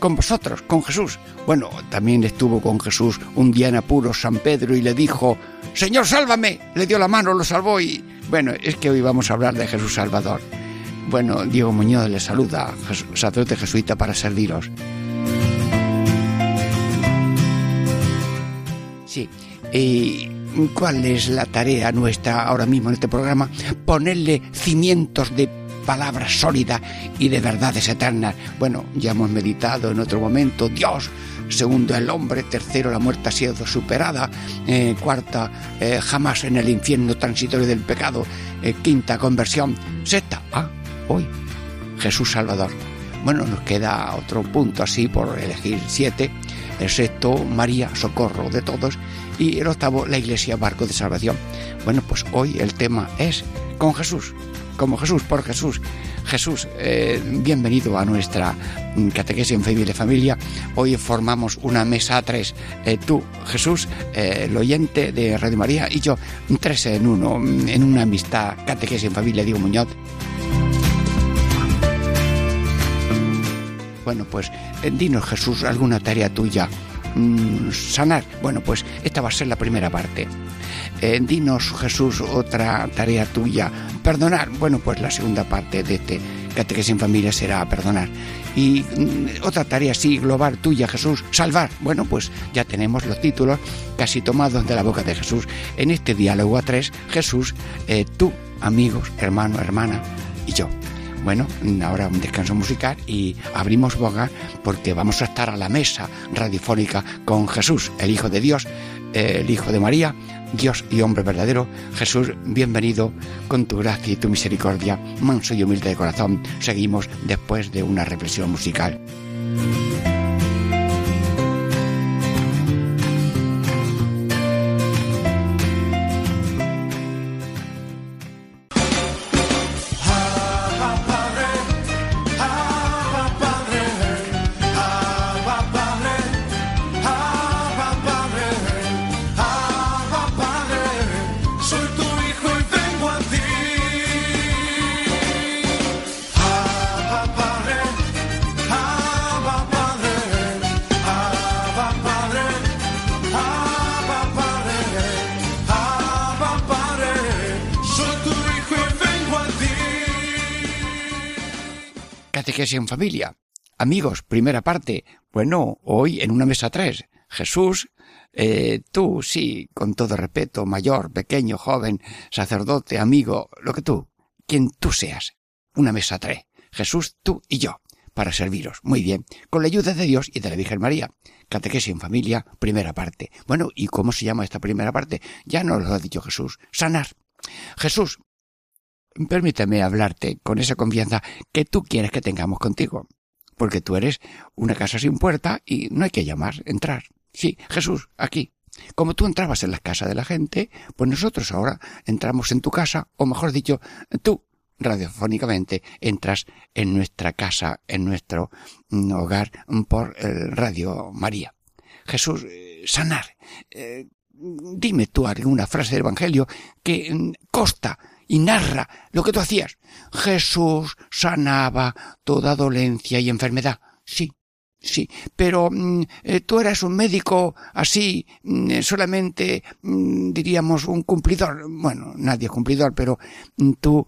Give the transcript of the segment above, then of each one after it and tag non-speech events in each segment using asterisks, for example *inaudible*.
con vosotros, con Jesús. Bueno, también estuvo con Jesús un día en apuro San Pedro y le dijo, Señor, sálvame. Le dio la mano, lo salvó y... Bueno, es que hoy vamos a hablar de Jesús Salvador. Bueno, Diego Muñoz le saluda, sacerdote jesuita, para serviros. Sí, y ¿cuál es la tarea nuestra ahora mismo en este programa? Ponerle cimientos de palabras sólidas y de verdades eternas. Bueno, ya hemos meditado en otro momento, Dios, segundo el hombre, tercero la muerte ha sido superada, eh, cuarta eh, jamás en el infierno transitorio del pecado, eh, quinta conversión, sexta, ah, hoy Jesús Salvador. Bueno, nos queda otro punto así por elegir siete, el sexto María, socorro de todos y el octavo la Iglesia, barco de salvación. Bueno, pues hoy el tema es con Jesús como Jesús, por Jesús. Jesús, eh, bienvenido a nuestra mm, catequesis en Familia. Hoy formamos una mesa a tres. Eh, tú, Jesús, eh, el oyente de Radio María y yo, tres en uno, mm, en una amistad catequesis en familia, Diego Muñoz. Bueno, pues dinos Jesús alguna tarea tuya. Mm, sanar. Bueno, pues esta va a ser la primera parte. dinos Jesús otra tarea tuya Perdonar, bueno, pues la segunda parte de este Catequesis en Familia será perdonar. Y mm, otra tarea así, global tuya, Jesús, salvar. Bueno, pues ya tenemos los títulos casi tomados de la boca de Jesús. En este diálogo a tres, Jesús, eh, tú, amigos, hermano, hermana y yo. Bueno, ahora un descanso musical y abrimos boca porque vamos a estar a la mesa radiofónica con Jesús, el Hijo de Dios, el Hijo de María, Dios y hombre verdadero, Jesús, bienvenido con tu gracia y tu misericordia, manso y humilde de corazón. Seguimos después de una reflexión musical. En familia. Amigos, primera parte. Bueno, hoy en una mesa tres. Jesús, eh, tú, sí, con todo respeto, mayor, pequeño, joven, sacerdote, amigo, lo que tú, quien tú seas. Una mesa tres. Jesús, tú y yo, para serviros. Muy bien. Con la ayuda de Dios y de la Virgen María. Catequesis en familia, primera parte. Bueno, ¿y cómo se llama esta primera parte? Ya nos lo ha dicho Jesús. Sanar. Jesús, permíteme hablarte con esa confianza que tú quieres que tengamos contigo. Porque tú eres una casa sin puerta y no hay que llamar, entrar. Sí, Jesús, aquí. Como tú entrabas en la casa de la gente, pues nosotros ahora entramos en tu casa, o mejor dicho, tú radiofónicamente entras en nuestra casa, en nuestro mm, hogar por el Radio María. Jesús, eh, sanar. Eh, dime tú alguna frase del Evangelio que mm, costa y narra lo que tú hacías. Jesús sanaba toda dolencia y enfermedad. Sí, sí, pero mm, eh, tú eras un médico así, mm, solamente mm, diríamos un cumplidor. Bueno, nadie es cumplidor, pero tú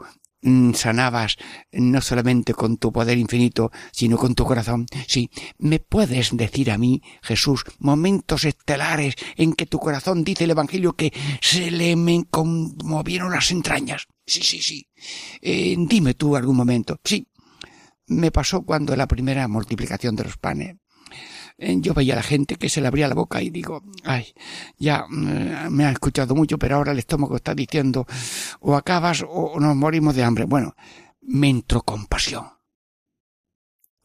sanabas no solamente con tu poder infinito, sino con tu corazón. Sí, ¿me puedes decir a mí, Jesús, momentos estelares en que tu corazón dice el Evangelio que se le me conmovieron las entrañas? Sí, sí, sí. Eh, dime tú algún momento. Sí. Me pasó cuando la primera multiplicación de los panes yo veía a la gente que se le abría la boca y digo, ay, ya mm, me ha escuchado mucho, pero ahora el estómago está diciendo, o acabas o nos morimos de hambre. Bueno, me entró compasión.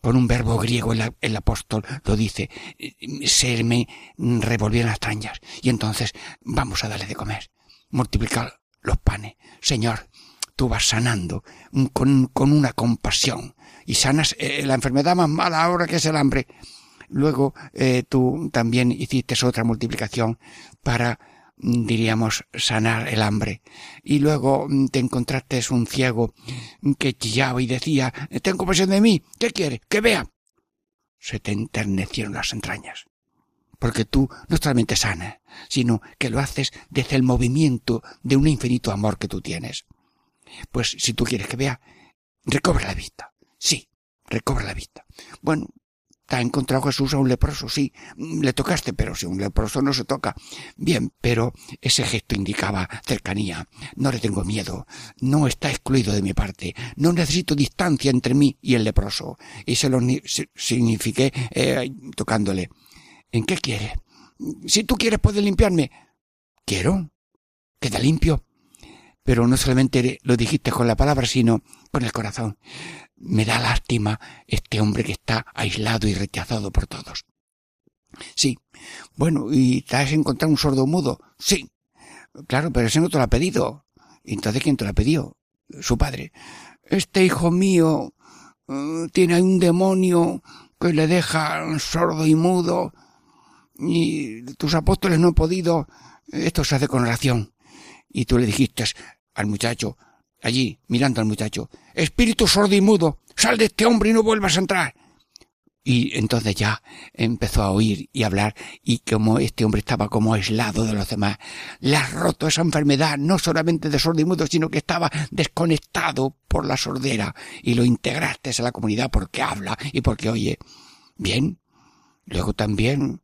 Con un verbo griego el, apóstol lo dice, se me revolvieron las trañas. Y entonces, vamos a darle de comer. Multiplicar los panes. Señor, tú vas sanando con, con una compasión y sanas eh, la enfermedad más mala ahora que es el hambre. Luego eh, tú también hiciste otra multiplicación para mm, diríamos sanar el hambre. Y luego mm, te encontraste un ciego que chillaba y decía ten compasión de mí ¿qué quiere? que vea se te enternecieron las entrañas. Porque tú no solamente sanas sino que lo haces desde el movimiento de un infinito amor que tú tienes. Pues si tú quieres que vea recobra la vista. Sí, recobra la vista. Bueno, te ha encontrado Jesús a un leproso, sí, le tocaste, pero si un leproso no se toca. Bien, pero ese gesto indicaba cercanía. No le tengo miedo, no está excluido de mi parte, no necesito distancia entre mí y el leproso. Y se lo signifiqué eh, tocándole. ¿En qué quiere? Si tú quieres puedes limpiarme. Quiero. Queda limpio. Pero no solamente lo dijiste con la palabra, sino con el corazón me da lástima este hombre que está aislado y rechazado por todos. Sí. Bueno, ¿y te has encontrado un sordo mudo? Sí. Claro, pero ese no te lo ha pedido. Entonces, ¿quién te lo ha pedido? Su padre. Este hijo mío uh, tiene un demonio que le deja sordo y mudo y tus apóstoles no han podido. Esto se hace con oración. Y tú le dijiste al muchacho, allí, mirando al muchacho, espíritu sordo y mudo, sal de este hombre y no vuelvas a entrar. Y entonces ya empezó a oír y hablar y como este hombre estaba como aislado de los demás, le has roto esa enfermedad no solamente de sordo y mudo, sino que estaba desconectado por la sordera y lo integraste a la comunidad porque habla y porque oye. Bien. Luego también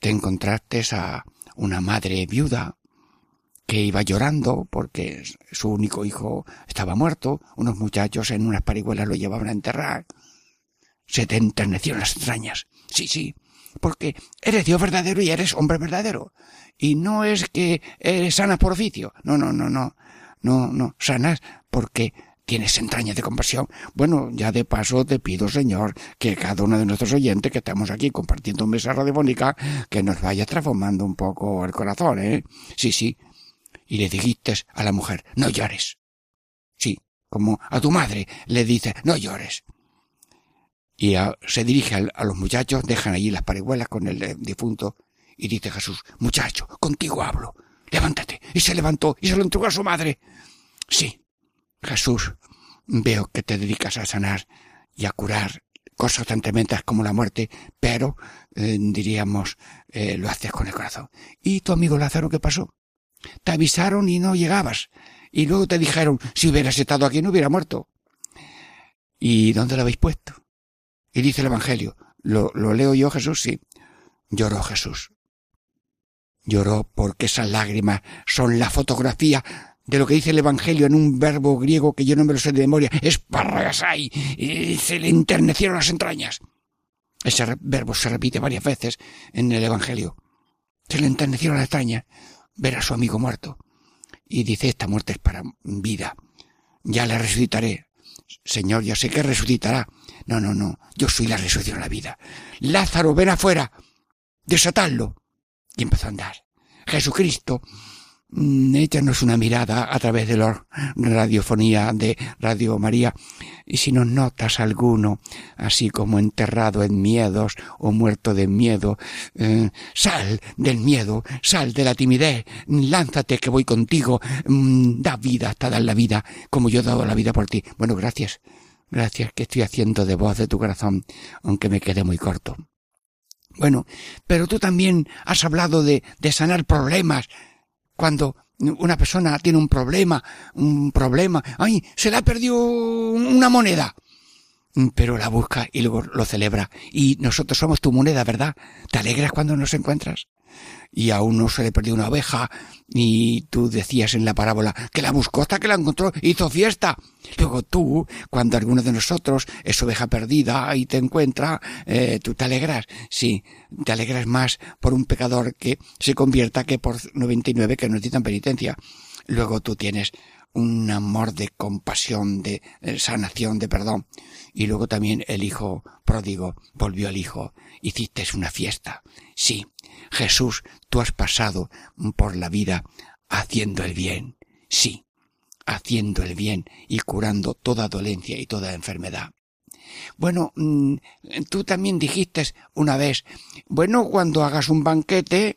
te encontraste a una madre viuda que iba llorando porque su único hijo estaba muerto, unos muchachos en unas parihuelas lo llevaban a enterrar. Se te enternecieron las extrañas. Sí, sí, porque eres Dios verdadero y eres hombre verdadero. Y no es que eres sanas por oficio. No, no, no, no. No, no. Sanas porque tienes entrañas de compasión. Bueno, ya de paso te pido, Señor, que cada uno de nuestros oyentes que estamos aquí compartiendo un mesa radiofónica, que nos vaya transformando un poco el corazón, ¿eh? Sí, sí y le dijiste a la mujer, no llores. Sí, como a tu madre le dice, no llores. Y se dirige a, los muchachos, dejan allí las parihuelas con el eh, difunto, y dice Jesús, muchacho, contigo hablo, levántate. Y se levantó y se lo entregó a su madre. Sí, Jesús, veo que te dedicas a sanar y a curar cosas tan tremendas como la muerte, pero, eh, diríamos, eh, lo haces con el corazón. ¿Y tu amigo Lázaro qué pasó? Te avisaron y no llegabas. Y luego te dijeron, si hubieras estado aquí no hubiera muerto. ¿Y dónde lo habéis puesto? Y dice el Evangelio, ¿lo, lo leo yo Jesús? Sí. Lloró Jesús. Lloró porque esas lágrimas son la fotografía de lo que dice el Evangelio en un verbo griego que yo no me lo sé de memoria, es parragasai, y se le enternecieron las entrañas. Ese verbo se repite varias veces en el Evangelio. Se le enternecieron las entrañas ver a su amigo muerto. Y dice, esta muerte es para vida. Ya le resucitaré. Señor, ya sé que resucitará. No, no, no. Yo soy la resurrección de la vida. Lázaro, ven afuera. Desatadlo. Y empezó a andar. Jesucristo échanos una mirada a través de la radiofonía de Radio María y si nos notas alguno así como enterrado en miedos o muerto de miedo, eh, sal del miedo, sal de la timidez, lánzate que voy contigo, mm, da vida hasta dar la vida como yo he dado la vida por ti. Bueno, gracias, gracias que estoy haciendo de voz de tu corazón, aunque me quede muy corto. Bueno, pero tú también has hablado de sanar problemas, cuando una persona tiene un problema, un problema, ay, se le ha perdido una moneda. Pero la busca y luego lo celebra. Y nosotros somos tu moneda, ¿verdad? ¿Te alegras cuando nos encuentras? Y a uno se le perdió una oveja y tú decías en la parábola que la buscó hasta que la encontró, hizo fiesta. Luego tú, cuando alguno de nosotros es oveja perdida y te encuentra, eh, tú te alegras. Sí, te alegras más por un pecador que se convierta que por 99 que necesitan penitencia. Luego tú tienes un amor de compasión, de eh, sanación, de perdón. Y luego también el hijo pródigo volvió al hijo. Hiciste una fiesta. Sí, Jesús, tú has pasado por la vida haciendo el bien. Sí, haciendo el bien y curando toda dolencia y toda enfermedad. Bueno, mm, tú también dijiste una vez, bueno, cuando hagas un banquete,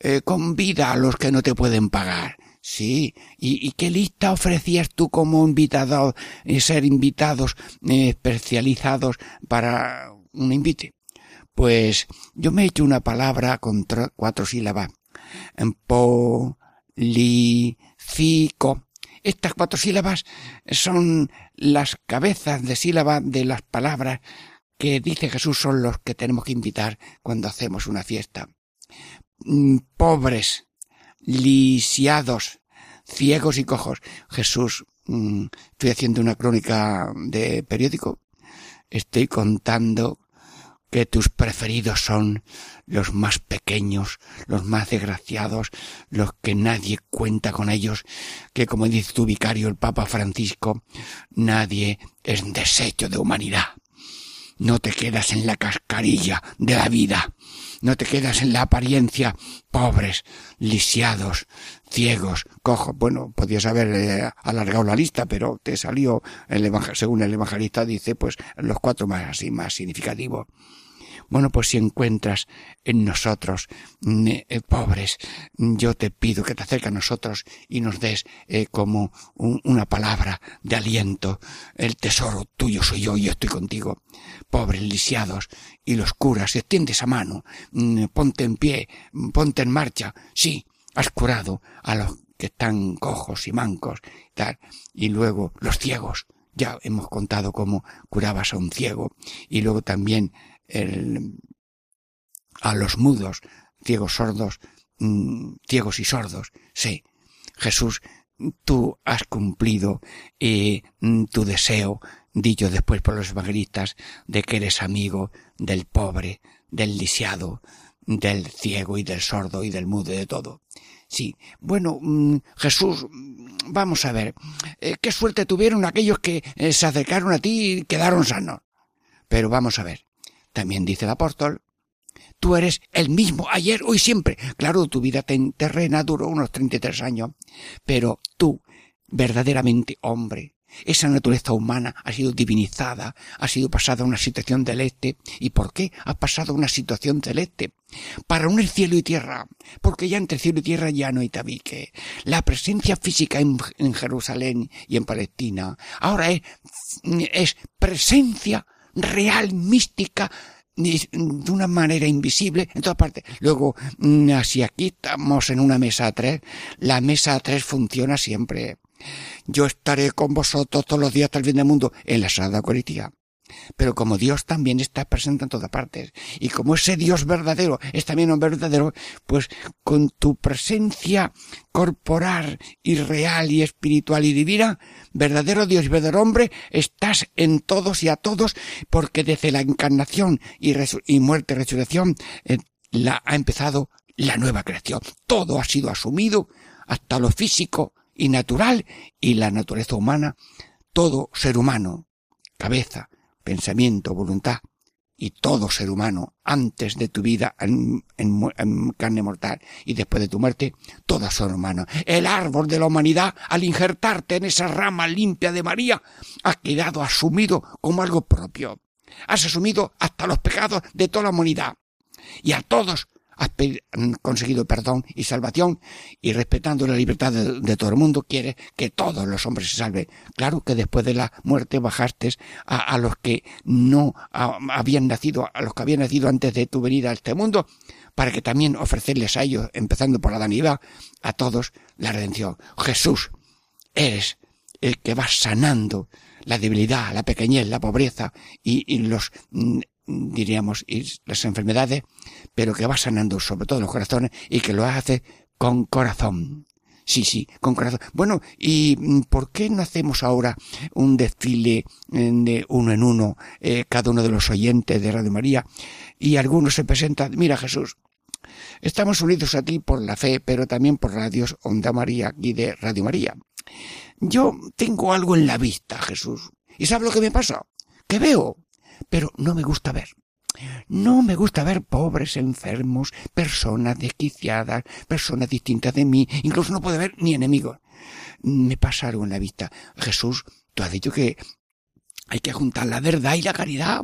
eh, convida a los que no te pueden pagar. Sí, ¿Y, qué lista ofrecías tú como invitado, eh, ser invitados eh, especializados para un invite? Pues yo me he hecho una palabra con cuatro sílabas. Po, li, cico. Estas cuatro sílabas son las cabezas de sílaba de las palabras que dice Jesús son los que tenemos que invitar cuando hacemos una fiesta. Mm, pobres, lisiados, ciegos y cojos. Jesús, mm, estoy haciendo una crónica de periódico. Estoy contando que tus preferidos son los más pequeños, los más desgraciados, los que nadie cuenta con ellos, que como dice tu vicario el Papa Francisco, nadie es desecho de humanidad. No te quedas en la cascarilla de la vida, no te quedas en la apariencia, pobres, lisiados, ciegos, cojos. Bueno, podías haber eh, alargado la lista, pero te salió, el según el evangelista dice, pues los cuatro más así, más significativos. Bueno, pues si encuentras en nosotros mm, eh, pobres, yo te pido que te acerques a nosotros y nos des eh, como una palabra de aliento. El tesoro tuyo soy yo y yo estoy contigo. Pobres lisiados y los curas, extiende esa mano, mm, ponte en pie, ponte en marcha. Sí, has curado a los que están cojos y mancos, tal. Y luego los ciegos. Ya hemos contado cómo curabas a un ciego. Y luego también el, a los mudos, ciegos sordos, mm, ciegos y sordos. Sí, Jesús, tú has cumplido eh, tu deseo, dicho después por los evangelistas, de que eres amigo del pobre, del lisiado, del ciego y del sordo y del mudo y de todo. Sí, bueno, mm, Jesús, vamos a ver, eh, qué suerte tuvieron aquellos que eh, se acercaron a ti y quedaron sanos. Pero vamos a ver, también dice el apóstol, tú eres el mismo ayer, hoy, siempre. Claro, tu vida terrena duró unos 33 años, pero tú, verdaderamente hombre, esa naturaleza humana ha sido divinizada, ha sido pasada a una situación celeste. ¿Y por qué ha pasado a una situación celeste? Para unir cielo y tierra, porque ya entre cielo y tierra ya no hay tabique. La presencia física en, Jerusalén y en Palestina ahora es, es presencia real, mística, de una manera invisible en todas partes. Luego, mm, si aquí estamos en una mesa a tres, la mesa a tres funciona siempre. Yo estaré con vosotros todos los días hasta el fin del mundo en la Sagrada Eucaristía. Pero como Dios también está presente en todas partes, y como ese Dios verdadero es también un verdadero, pues con tu presencia corporal y real y espiritual y divina, verdadero Dios y verdadero hombre, estás en todos y a todos, porque desde la encarnación y, muerte y resurrección eh, la, ha empezado la nueva creación. Todo ha sido asumido, hasta lo físico y natural, y la naturaleza humana, todo ser humano, cabeza, pensamiento, voluntad y todo ser humano antes de tu vida en, carne mortal y después de tu muerte, todo ser humano. El árbol de la humanidad, al injertarte en esa rama limpia de María, ha quedado asumido como algo propio. Has asumido hasta los pecados de toda la humanidad. Y a todos has conseguido perdón y salvación y respetando la libertad de, todo el mundo quiere que todos los hombres se salven. Claro que después de la muerte bajaste a, los que no habían nacido, a los que habían nacido antes de tu venida a este mundo, para que también ofrecerles a ellos, empezando por la danidad, a todos la redención. Jesús, eres el que va sanando la debilidad, la pequeñez, la pobreza y los mm, diríamos, y las enfermedades, pero que va sanando sobre todo los corazones y que lo hace con corazón. Sí, sí, con corazón. Bueno, ¿y por qué no hacemos ahora un desfile eh, de uno en uno, eh, cada uno de los oyentes de Radio María, y algunos se presentan, mira Jesús, estamos unidos a ti por la fe, pero también por Radios Onda María y de Radio María. Yo tengo algo en la vista, Jesús. ¿Y sabes lo que me pasa? Que veo pero no me gusta ver. No me gusta ver pobres, enfermos, personas desquiciadas, personas distintas de mí, incluso no puedo ver ni enemigos. me pasa algo en la vista. Jesús, tú has dicho que hay que juntar la verdad y la caridad.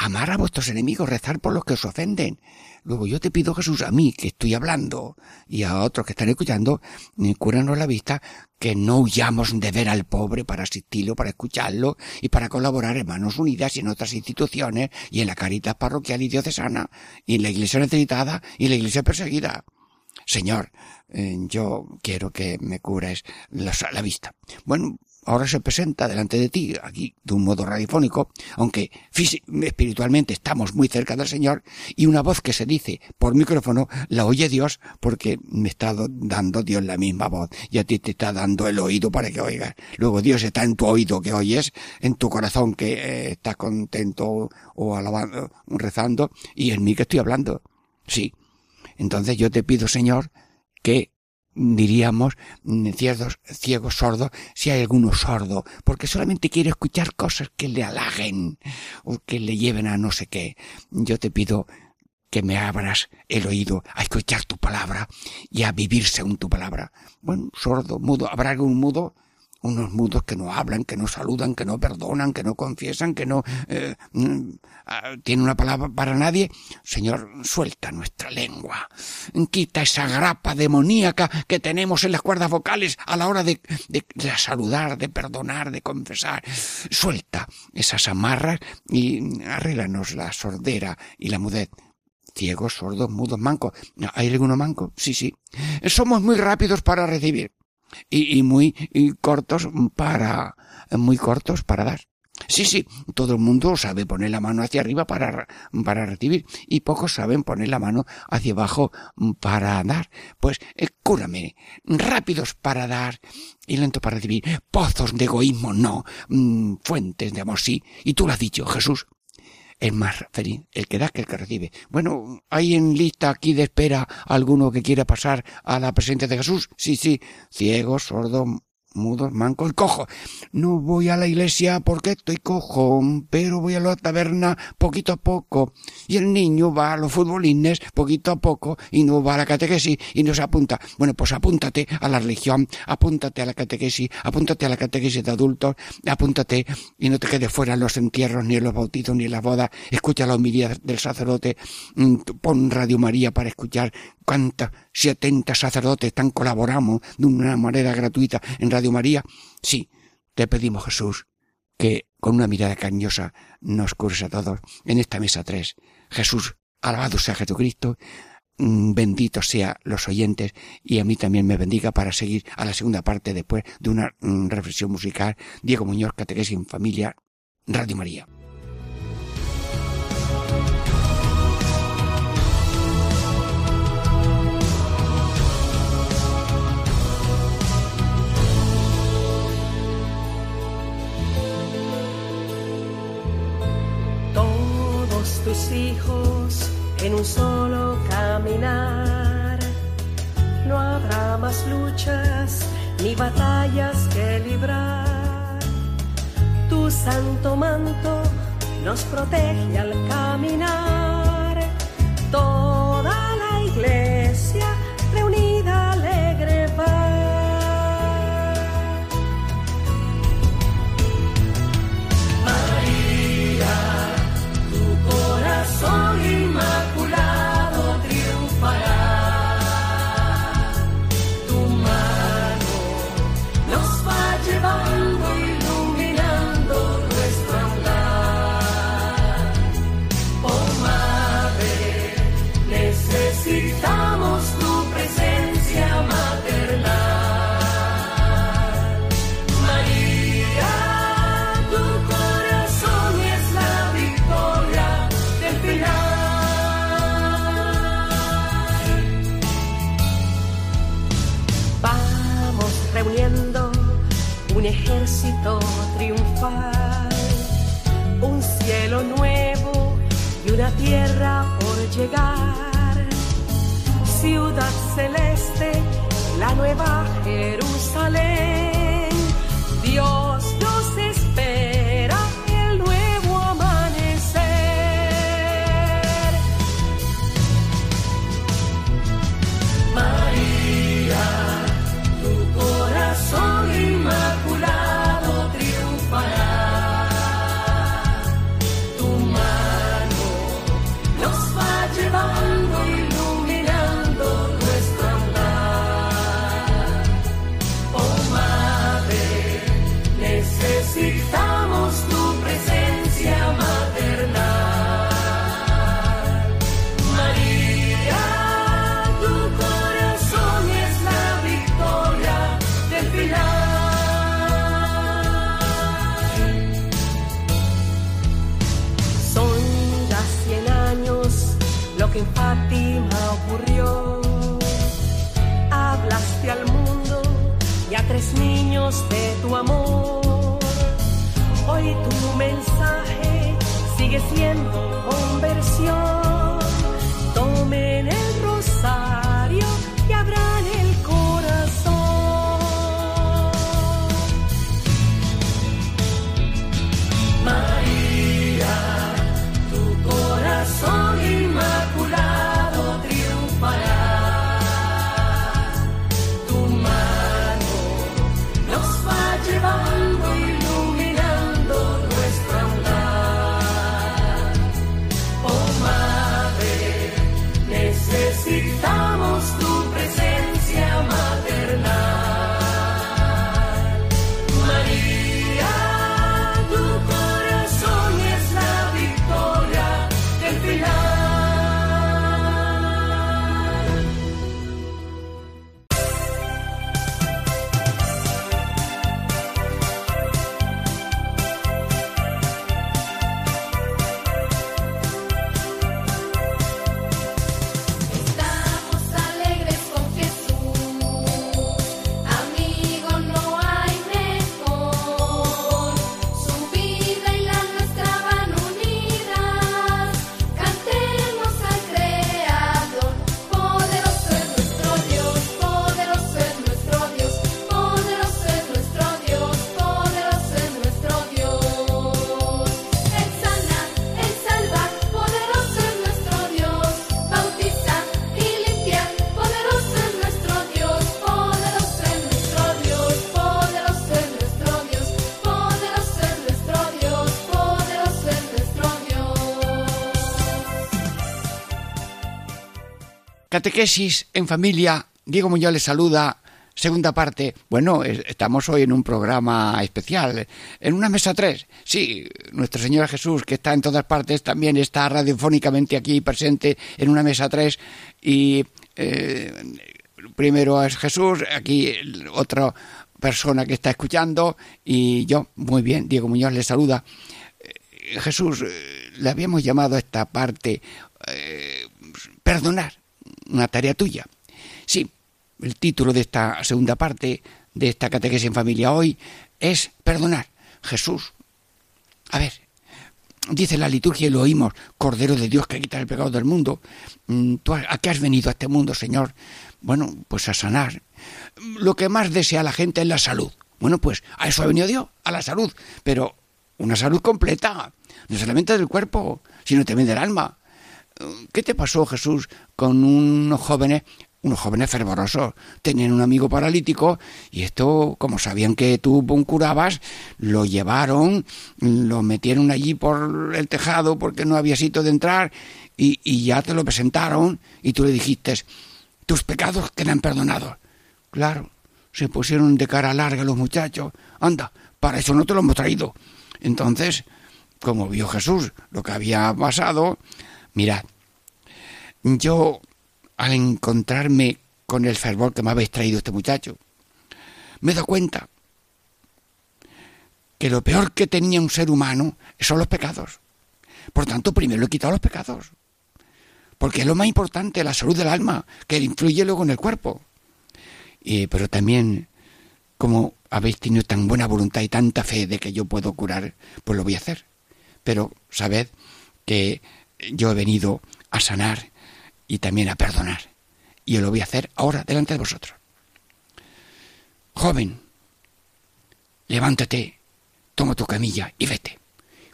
Amar a vuestros enemigos, rezar por los que os ofenden. Luego yo te pido, Jesús, a mí que estoy hablando y a otros que están escuchando, eh, cúranos la vista, que no huyamos de ver al pobre para asistirlo, para escucharlo y para colaborar en Manos Unidas y en otras instituciones y en la caridad parroquial y diocesana y en la iglesia necesitada y en la iglesia perseguida. Señor, eh, yo quiero que me cures la vista. Bueno, ahora se presenta delante de ti, aquí de un modo radiofónico, aunque espiritualmente estamos muy cerca del Señor, y una voz que se dice por micrófono la oye Dios porque me está dando Dios la misma voz y a ti te está dando el oído para que oigas. Luego Dios está en tu oído que oyes, en tu corazón que eh, estás contento o alabando, rezando, y en mí que estoy hablando. Sí. Entonces yo te pido, Señor, que diríamos, mm, ciegos, ciegos sordos, si hay alguno sordo, porque solamente quiere escuchar cosas que le halaguen o que le lleven a no sé qué. Yo te pido que me abras el oído a escuchar tu palabra y a vivir según tu palabra. Bueno, sordo, mudo, ¿habrá algún mudo? Unos mudos que no hablan, que no saludan, que no perdonan, que no confiesan, que no eh, mm, ah, tienen una palabra para nadie. Señor, suelta nuestra lengua. Quita esa grapa demoníaca que tenemos en las cuerdas vocales a la hora de, de, saludar, de perdonar, de confesar. Suelta esas amarras y arréglanos la sordera y la mudez ciegos, sordos, mudos, mancos. ¿Hay alguno manco? Sí, sí. Somos muy rápidos para recibir y, y muy cortos para, muy cortos para dar. Sí, sí, todo el mundo sabe poner la mano hacia arriba para, para recibir y pocos saben poner la mano hacia abajo para dar. Pues eh, cúrame, rápidos para dar y lento para recibir, pozos de egoísmo no, mm, fuentes de amor sí. Y tú lo has dicho, Jesús es más feliz el que da que el que recibe. Bueno, ¿hay en lista aquí de espera alguno que quiera pasar a la presencia de Jesús? Sí, sí, ciego, sordo, mudos, mancos, cojo. No voy a la iglesia porque estoy cojo, pero voy a la taberna poquito a poco. Y el niño va a los futbolines poquito a poco y no va a la catequesis y no se apunta. Bueno, pues apúntate a la religión, apúntate a la catequesis, apúntate a la catequesis de adultos, apúntate y no te quedes fuera en los entierros, ni en los bautizos, ni en las bodas. Escucha la homilía del sacerdote, mm, pon Radio María para escuchar cuánta 70 sacerdotes tan colaboramos de una manera gratuita en Radio María. Sí, te pedimos, Jesús, que con una mirada cariñosa nos cures a todos en esta mesa tres. Jesús, alabado sea Jesucristo, mm, bendito sea los oyentes y a mí también me bendiga para seguir a la segunda parte después de una mm, reflexión musical. Diego Muñoz, Catequesis en Familia, Radio María. Hijos en un solo caminar. No habrá más luchas ni batallas que librar. Tu santo manto nos protege al caminar. Toda Catequesis en familia. Diego Muñoz les saluda. Segunda parte. Bueno, es- estamos hoy en un programa especial, en una mesa 3. Sí, Nuestra Señora Jesús, que está en todas partes, también está radiofónicamente aquí presente en una mesa 3. Y eh, primero es Jesús, aquí otra persona que está escuchando, y yo, muy bien, Diego Muñoz les saluda. Eh, Jesús, eh, le habíamos llamado a esta parte perdonar, una tarea tuya. Sí, el título de esta segunda parte de esta catequesis en familia hoy es perdonar. Jesús, a ver, dice la liturgia y lo oímos, Cordero de Dios que quita el pecado del mundo. Mm, ¿Tú a a qué has venido a este mundo, Señor? Bueno, pues a sanar. Lo que más desea la gente es la salud. Bueno, pues a eso ha venido Dios, a la salud, pero una salud completa, no solamente del cuerpo, sino también del alma. ¿Qué te pasó, Jesús, con unos jóvenes, unos jóvenes fervorosos? Tenían un amigo paralítico y esto, como sabían que tú curabas, lo llevaron, lo metieron allí por el tejado porque no había sitio de entrar y, y ya te lo presentaron y tú le dijiste, tus pecados quedan perdonados. Claro, se pusieron de cara larga los muchachos. Anda, para eso no te lo hemos traído. Entonces, como vio Jesús lo que había pasado, mirad, yo al encontrarme con el fervor que me habéis traído este muchacho, me dado cuenta que lo peor que tenía un ser humano son los pecados. Por tanto, primero he quitado los pecados. Porque es lo más importante, la salud del alma, que influye luego en el cuerpo. Y, pero también, como habéis tenido tan buena voluntad y tanta fe de que yo puedo curar, pues lo voy a hacer. Pero sabed que yo he venido a sanar y también a perdonar. Y yo lo voy a hacer ahora delante de vosotros. Joven, levántate, toma tu camilla y vete.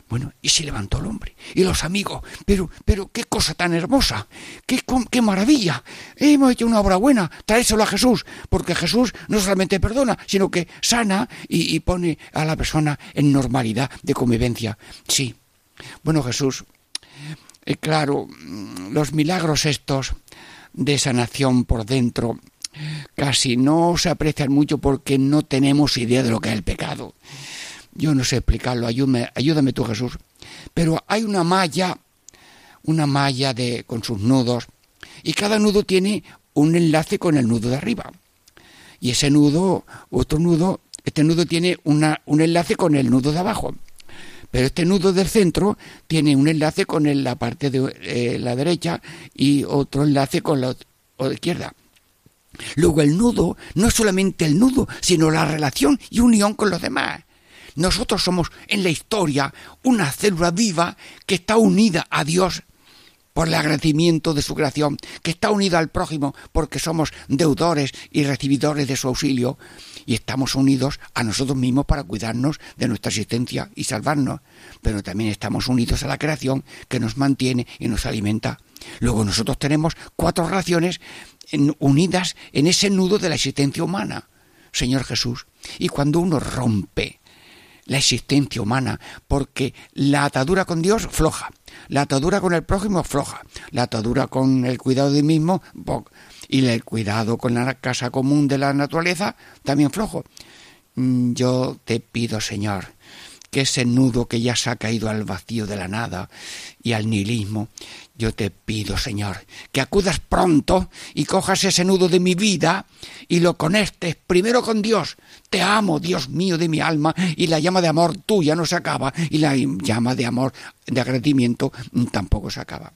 Bueno, y se levantó el hombre. Y los amigos, pero, pero qué cosa tan hermosa, qué, qué maravilla. Hemos hecho una obra buena, traéselo a Jesús, porque Jesús no solamente perdona, sino que sana y pone a la persona en normalidad de convivencia. Sí. Bueno, Jesús, eh, claro, los milagros estos de sanación por dentro casi no se aprecian mucho porque no tenemos idea de lo que es el pecado. Yo no sé explicarlo, ayúdame, ayúdame tú Jesús. Pero hay una malla, una malla de, con sus nudos, y cada nudo tiene un enlace con el nudo de arriba. Y ese nudo, otro nudo, este nudo tiene una, un enlace con el nudo de abajo. Pero este nudo del centro tiene un enlace con la parte de eh, la derecha y otro enlace con la izquierda. Luego el nudo no es solamente el nudo, sino la relación y unión con los demás. Nosotros somos en la historia una célula viva que está unida a Dios por el agradecimiento de su creación, que está unida al prójimo porque somos deudores y recibidores de su auxilio, y estamos unidos a nosotros mismos para cuidarnos de nuestra existencia y salvarnos, pero también estamos unidos a la creación que nos mantiene y nos alimenta. Luego nosotros tenemos cuatro relaciones en- unidas en ese nudo de la existencia humana, Señor Jesús, y cuando uno rompe la existencia humana, porque la atadura con Dios floja, la atadura con el prójimo floja, la atadura con el cuidado de mismo y el cuidado con la casa común de la naturaleza también flojo. Mm, Yo te pido, Señor, que ese nudo que ya se ha caído al vacío de la nada y al nihilismo, yo te pido, Señor, que acudas pronto y cojas ese nudo de mi vida y lo conectes primero con Dios. Te amo, Dios mío de mi alma, y la llama de amor tuya no se acaba, y la llama de amor, de agradecimiento, tampoco se acaba.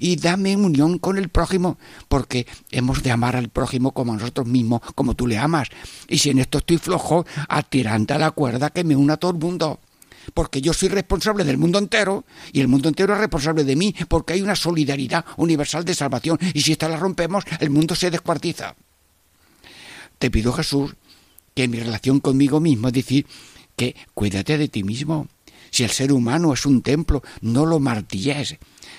Y dame unión con el prójimo, porque hemos de amar al prójimo como a nosotros mismos, como tú le amas. Y si en esto estoy flojo, atirante a la cuerda que me una a todo el mundo porque yo soy responsable del mundo entero y el mundo entero es responsable de mí, porque hay una solidaridad universal de salvación y si esta la rompemos, el mundo se descuartiza. Te pido, Jesús, que mi relación conmigo mismo, decir, que cuídate de ti mismo. Si el ser humano es un templo, no lo martilles.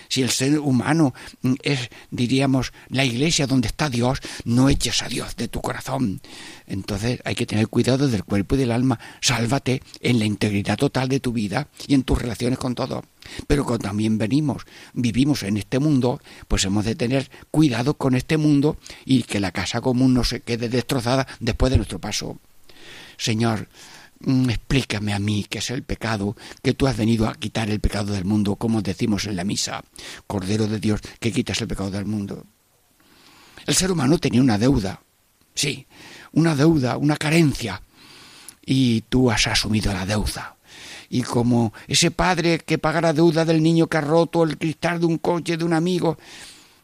Si el ser humano mm, es, diríamos, la iglesia donde está Dios, no eches a Dios de tu corazón. Entonces hay que tener cuidado del cuerpo y del alma. Sálvate en la integridad total de tu vida y en tus relaciones con todo. Pero como también venimos, vivimos en este mundo, pues hemos de tener cuidado con este mundo y que la casa común no se quede destrozada después de nuestro paso. Señor, explícame a mí qué es el pecado, que tú has venido a quitar el pecado del mundo, como decimos en la misa, Cordero de Dios, que quitas el pecado del mundo. El ser humano tenía una deuda, sí, una deuda, una carencia, y tú has asumido la deuda. Y como ese padre que paga la deuda del niño que ha roto el cristal de un coche de un amigo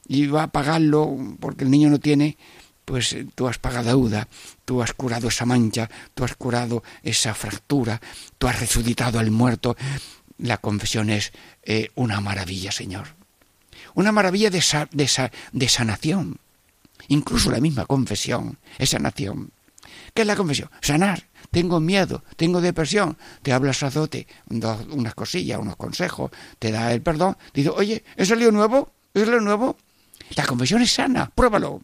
y va a pagarlo porque el niño no tiene, pues eh, tú has pagado deuda, tú has curado esa mancha, tú has curado esa fractura, tú has resucitado al muerto. La confesión es eh, una maravilla, Señor. Una maravilla de, sa- de sa- de sanación. Incluso la misma confesión es sanación. ¿Qué es la confesión? Sanar. Tengo miedo, tengo depresión. Te habla el sacerdote, unas cosillas, unos consejos, te da el perdón. Dice, oye, ¿es el lío nuevo? ¿Es lo nuevo? La confesión es sana, pruébalo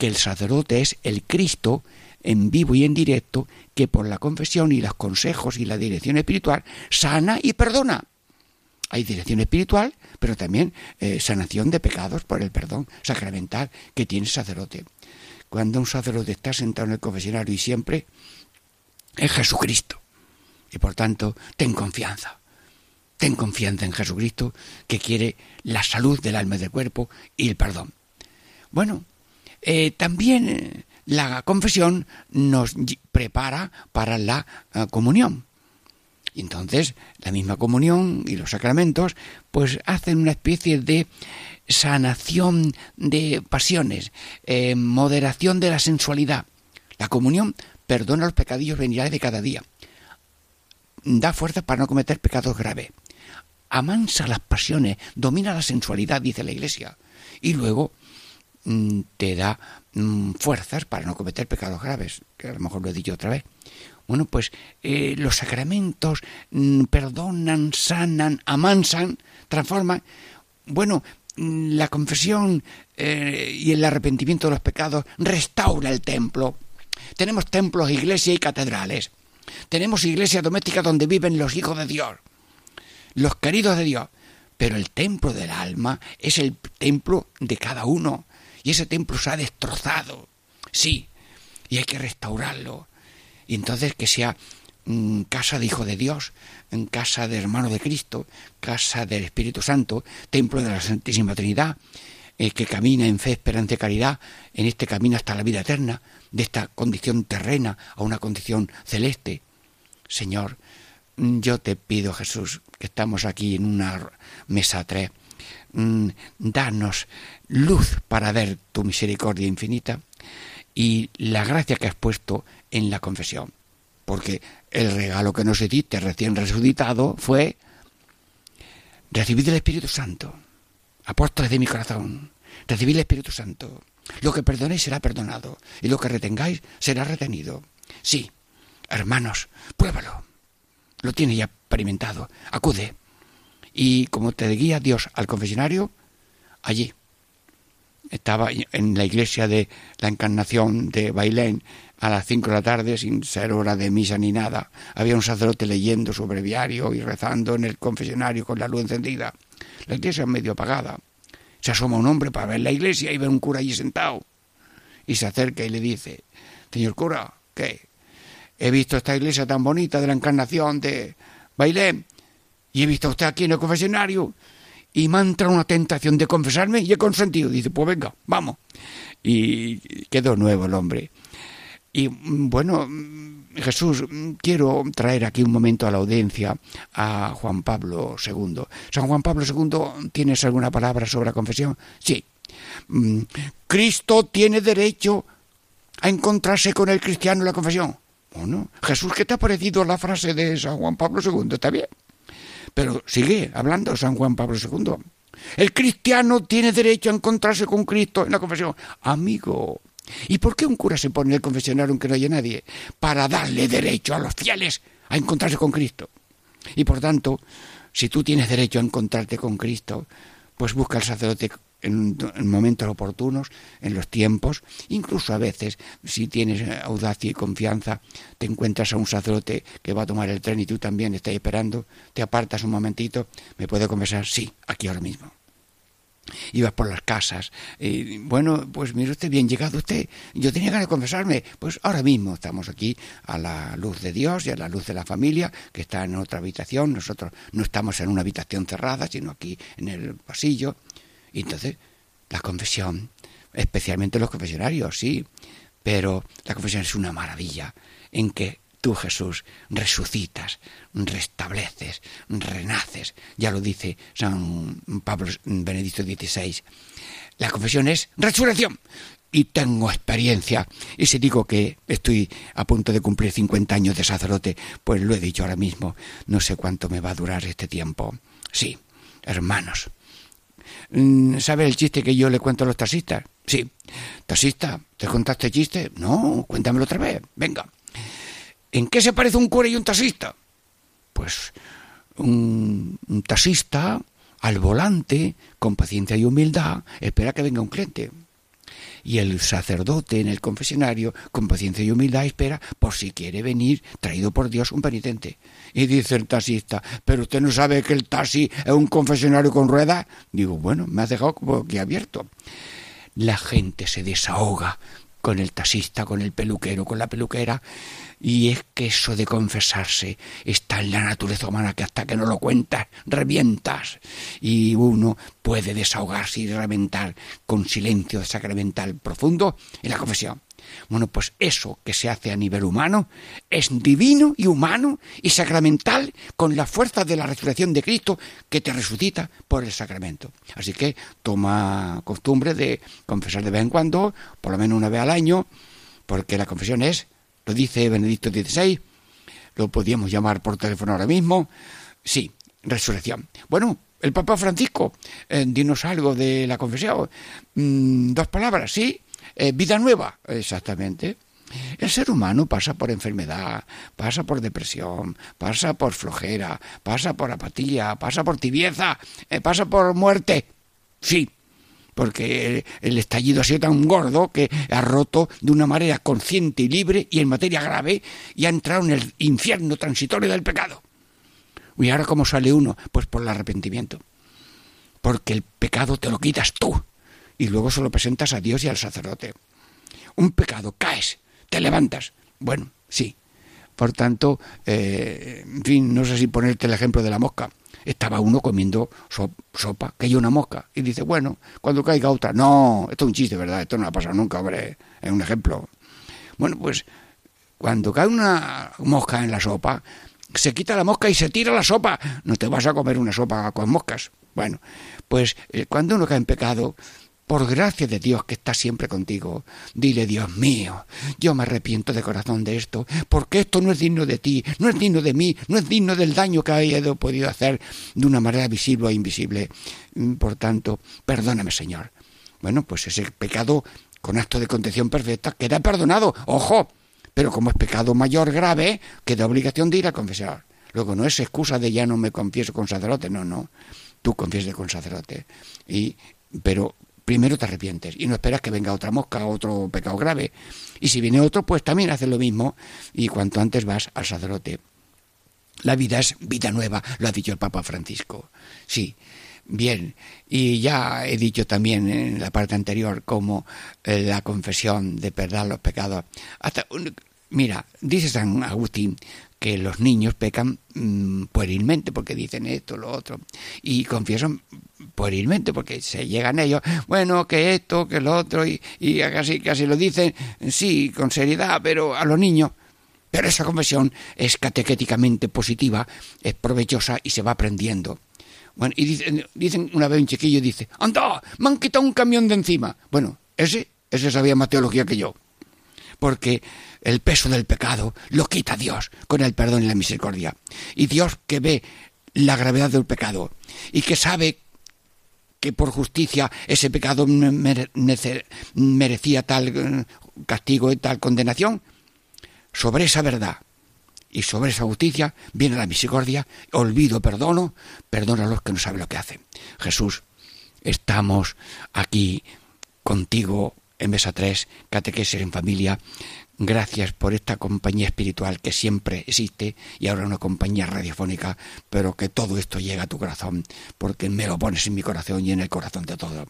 que el sacerdote es el Cristo en vivo y en directo, que por la confesión y los consejos y la dirección espiritual sana y perdona. Hay dirección espiritual, pero también eh, sanación de pecados por el perdón sacramental que tiene el sacerdote. Cuando un sacerdote está sentado en el confesionario y siempre es Jesucristo. Y por tanto, ten confianza. Ten confianza en Jesucristo que quiere la salud del alma y del cuerpo y el perdón. Bueno, eh, también la confesión nos prepara para la eh, comunión. Entonces la misma comunión y los sacramentos pues hacen una especie de sanación de pasiones, eh, moderación de la sensualidad. La comunión perdona los pecadillos veniales de cada día. Da fuerza para no cometer pecados graves. Amansa las pasiones, domina la sensualidad, dice la Iglesia. Y luego te da mm, fuerzas para no cometer pecados graves, que a lo mejor lo he dicho otra vez. Bueno, pues eh, los sacramentos mm, perdonan, sanan, amansan, transforman. Bueno, mm, la confesión eh, y el arrepentimiento de los pecados restaura el templo. Tenemos templos, iglesias y catedrales. Tenemos iglesias domésticas donde viven los hijos de Dios, los queridos de Dios. Pero el templo del alma es el templo de cada uno. Y ese templo se ha destrozado. Sí. Y hay que restaurarlo. Y entonces que sea mm, casa de Hijo de Dios, en casa de hermano de Cristo, casa del Espíritu Santo, templo de la Santísima Trinidad, eh, que camina en fe, esperanza y caridad, en este camino hasta la vida eterna, de esta condición terrena a una condición celeste. Señor, mm, yo te pido, Jesús, que estamos aquí en una mesa tres, danos luz para ver tu misericordia infinita, y la gracia que has puesto en la confesión. Porque el regalo que nos diste recién resucitado fue recibid el Espíritu Santo. Apóstoles de mi corazón, recibid el Espíritu Santo. Lo que perdonéis será perdonado y lo que retengáis será retenido. Sí, hermanos, pruébalo. Lo tiene ya experimentado. Acude. Y como te guía Dios al confesionario, allí. Estaba en la iglesia de la Encarnación de Bailén a las cinco de la tarde, sin ser hora de misa ni nada. Había un sacerdote leyendo su breviario y rezando en el confesionario con la luz encendida. La iglesia medio apagada. Se asoma un hombre para ver la iglesia y ve un cura allí sentado. Y se acerca y le dice, Señor cura, ¿qué? He visto esta iglesia tan bonita de la Encarnación de Bailén y he visto a usted aquí en el confesionario y me ha entrado una tentación de confesarme y he consentido. Dice, pues venga, vamos. Y quedó nuevo el hombre. Y mm, bueno, mm, Jesús, mm, quiero traer aquí un momento a la audiencia a Juan Pablo II. San Juan Pablo II, ¿tienes alguna palabra sobre la confesión? Sí. Cristo tiene derecho a encontrarse con el cristiano en la confesión. Bueno, Jesús, ¿qué te ha parecido la frase de San Juan Pablo II? Está bien. Pero sigue hablando San Juan Pablo II. El cristiano tiene derecho a encontrarse con Cristo en la confesión. Amigo, ¿y por qué un cura se pone en el confesionario aunque no haya nadie? Para darle derecho a los fieles a encontrarse con Cristo. Y por tanto, si tú tienes derecho a encontrarte con Cristo, pues busca al sacerdote en, en momentos oportunos, en los tiempos, incluso a veces, si tienes audacia y confianza, te encuentras a un sacerdote que va a tomar el tren y tú también estás esperando, te apartas un momentito, me puede confesar, sí, aquí ahora mismo. Ibas por las casas, y, bueno, pues mire usted, bien llegado usted, yo tenía ganas de confesarme, pues ahora mismo estamos aquí a la luz de Dios y a la luz de la familia, que está en otra habitación, nosotros no estamos en una habitación cerrada, sino aquí en el pasillo, y entonces, la confesión, especialmente los confesionarios, sí, pero la confesión es una maravilla en que tú, Jesús, resucitas, restableces, renaces. Ya lo dice San Pablo Benedicto XVI. La confesión es resurrección. Y tengo experiencia. Y si digo que estoy a punto de cumplir 50 años de sacerdote, pues lo he dicho ahora mismo. No sé cuánto me va a durar este tiempo. Sí, hermanos, Mm, ¿Sabe el chiste que yo le cuento a los taxistas? Sí. ¿Taxista? ¿Te contaste chiste? No, cuéntamelo otra vez. Venga. ¿En qué se parece un cura y un taxista? Pues un, taxista al volante, con paciencia y humildad, espera que venga un cliente. Y el sacerdote en el confesionario, con paciencia y humildad, espera por si quiere venir, traído por Dios, un penitente. Y dice el taxista, pero usted no sabe que el taxi es un confesionario con ruedas. Digo, bueno, me has dejado como que abierto. La gente se desahoga con el taxista, con el peluquero, con la peluquera, y es que eso de confesarse está en la naturaleza humana que hasta que no lo cuentas, revientas. Y uno puede desahogarse y reventar con silencio sacramental profundo en la confesión. Bueno, pues eso que se hace a nivel humano es divino y humano y sacramental con la fuerza de la resurrección de Cristo que te resucita por el sacramento. Así que toma costumbre de confesar de vez en cuando, por lo menos una vez al año, porque la confesión es, lo dice Benedicto XVI, lo podíamos llamar por teléfono ahora mismo, sí, resurrección. Bueno, el Papa Francisco, eh, dinos algo de la confesión. Mm, dos palabras, sí, eh, vida nueva, exactamente. El ser humano pasa por enfermedad, pasa por depresión, pasa por flojera, pasa por apatía, pasa por tibieza, eh, pasa por muerte. Sí, porque el estallido ha sido tan gordo que ha roto de una manera consciente y libre y en materia grave y ha entrado en el infierno transitorio del pecado. ¿Y ahora cómo sale uno? Pues por el arrepentimiento. Porque el pecado te lo quitas tú y luego se lo presentas a Dios y al sacerdote. Un pecado, caes, te levantas. Bueno, sí. Por tanto, eh, en fin, no sé si ponerte el ejemplo de la mosca. Estaba uno comiendo so- sopa, cayó una mosca, y dice, bueno, cuando caiga otra. No, esto es un chiste, ¿verdad? Esto no ha pasado nunca, hombre. Es un ejemplo. Bueno, pues cuando cae una mosca en la sopa, se quita la mosca y se tira la sopa. No te vas a comer una sopa con moscas. Bueno, pues eh, cuando uno cae en pecado, por gracia de Dios que está siempre contigo. Dile, Dios mío, yo me arrepiento de corazón de esto, porque esto no es digno de ti, no es digno de mí, no es digno del daño que haya podido hacer de una manera visible o invisible. Mm, Por tanto, perdóname, Señor. Bueno, pues ese pecado con acto de contención perfecta queda perdonado. Ojo, pero como es pecado mayor grave, queda obligación de ir a confesar. Luego no es excusa de ya no me confieso con sacerdote, no, no. Tú confiesas con sacerdote. Y, pero primero te arrepientes y no esperas que venga otra mosca, otro pecado grave. Y si viene otro, pues también haces lo mismo y cuanto antes vas al sacerdote. La vida es vida nueva, lo ha dicho el Papa Francisco. Sí, bien. Y ya he dicho también en la parte anterior cómo eh, la confesión de perdonar los pecados. Hasta, mira, dice San Agustín que los niños pecan mm, puerilmente porque dicen esto, lo otro, y confiesan puerilmente porque se llegan ellos, bueno, que esto, que lo otro, y, y casi, casi lo dicen, sí, con seriedad, pero a los niños. Pero esa confesión es catequéticamente positiva, es provechosa y se va aprendiendo. Bueno, y dicen, dicen una vez un chiquillo dice, anda, me han quitado un camión de encima. Bueno, ese, ese sabía más teología que yo. Porque el peso del pecado lo quita Dios con el perdón y la misericordia. Y Dios que ve la gravedad del pecado y que sabe que por justicia ese pecado merecía tal eh, castigo y tal condenación, sobre esa verdad y sobre esa justicia viene la misericordia, olvido, perdono, perdona a los que no saben lo que hacen. Jesús, estamos aquí contigo en Mesa 3, Catequesis en Familia. Gracias por esta compañía espiritual que siempre existe y ahora una compañía radiofónica, pero que todo esto llega a tu corazón, porque me lo pones en mi corazón y en el corazón de todos.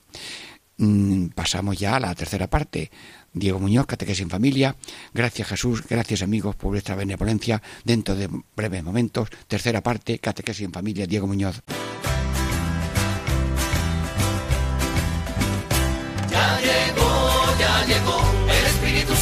Mm, pasamos ya a la tercera parte. Diego Muñoz, Catequesis en Familia. Gracias Jesús, gracias amigos por vuestra benevolencia. Dentro de breves momentos, tercera parte, Catequesis en Familia, Diego Muñoz.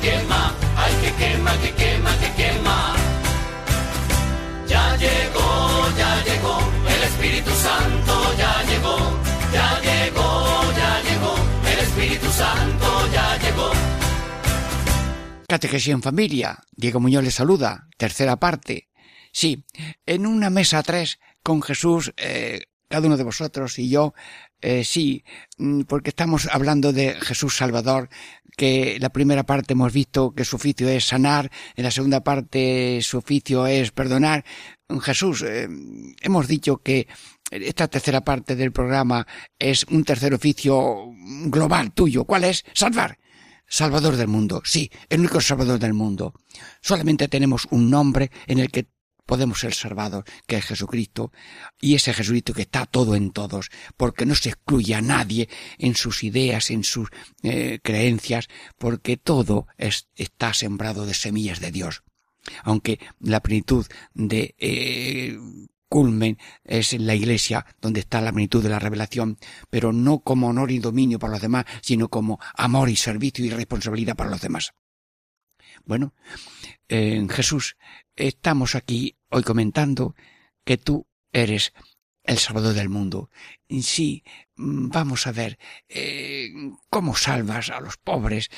quema, que quema, ay que quema, que quema, que quema. Ya llegó, ya llegó, el Espíritu Santo ya llegó, ya llegó, ya llegó, el Espíritu Santo ya llegó. Catequesis en familia. Diego Muñoz les saluda. Tercera parte. Sí, en una mesa tres con Jesús, eh, cada uno de vosotros y yo, eh, sí, mm, porque estamos hablando de Jesús Salvador, que la primera parte hemos visto que su oficio es sanar, en la segunda parte su oficio es perdonar. Jesús, eh, hemos dicho que esta tercera parte del programa es un tercer oficio global tuyo. ¿Cuál es? Salvar. Salvador del mundo, sí, el único Salvador del mundo. Solamente tenemos un nombre en el que podemos ser salvados, que es Jesucristo, y ese Jesucristo que está todo en todos, porque no se excluye a nadie en sus ideas, en sus eh, creencias, porque todo es- está sembrado de semillas de Dios. Aunque la plenitud de eh, culmen es en la iglesia donde está la plenitud de la revelación, pero no como honor y dominio para los demás, sino como amor y servicio y responsabilidad para los demás. Bueno, en Jesús, estamos aquí hoy comentando que tú eres el Salvador del mundo. Sí, mm, vamos a ver eh, cómo salvas a los pobres.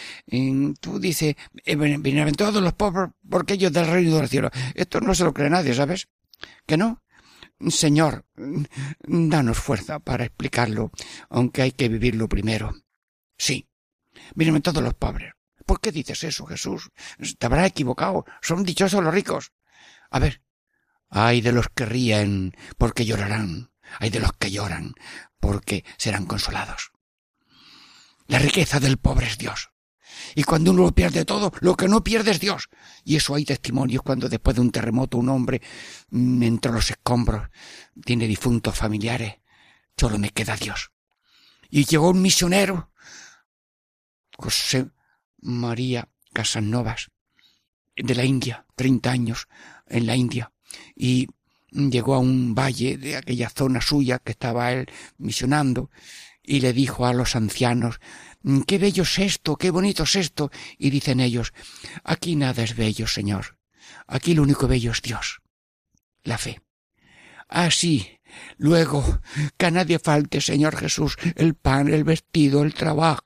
Tú dices, eh, bienaventurados los pobres porque ellos del reino del cielo. Esto no se lo cree nadie, ¿sabes? ¿Que no? Señor, mm, danos fuerza para explicarlo, aunque hay que vivirlo primero. Sí, bienaventurados los pobres. ¿Por qué dices eso, Jesús? Te habrás equivocado. Son dichosos los ricos. A ver, Ay de los que ríen, porque llorarán. Ay de los que lloran, porque serán consolados. La riqueza del pobre es Dios. Y cuando uno lo pierde todo, lo que no pierde es Dios. Y eso hay testimonios cuando después de un terremoto un hombre mm, entre los escombros tiene difuntos familiares. Solo me queda Dios. Y llegó un misionero, José María Casanovas, de la India, treinta años en la India, y llegó a un valle de aquella zona suya que estaba él misionando, y le dijo a los ancianos, qué bello es esto, qué bonito es esto, y dicen ellos, aquí nada es bello, Señor, aquí lo único bello es Dios, la fe. Ah, sí, luego, que a nadie falte, Señor Jesús, el pan, el vestido, el trabajo,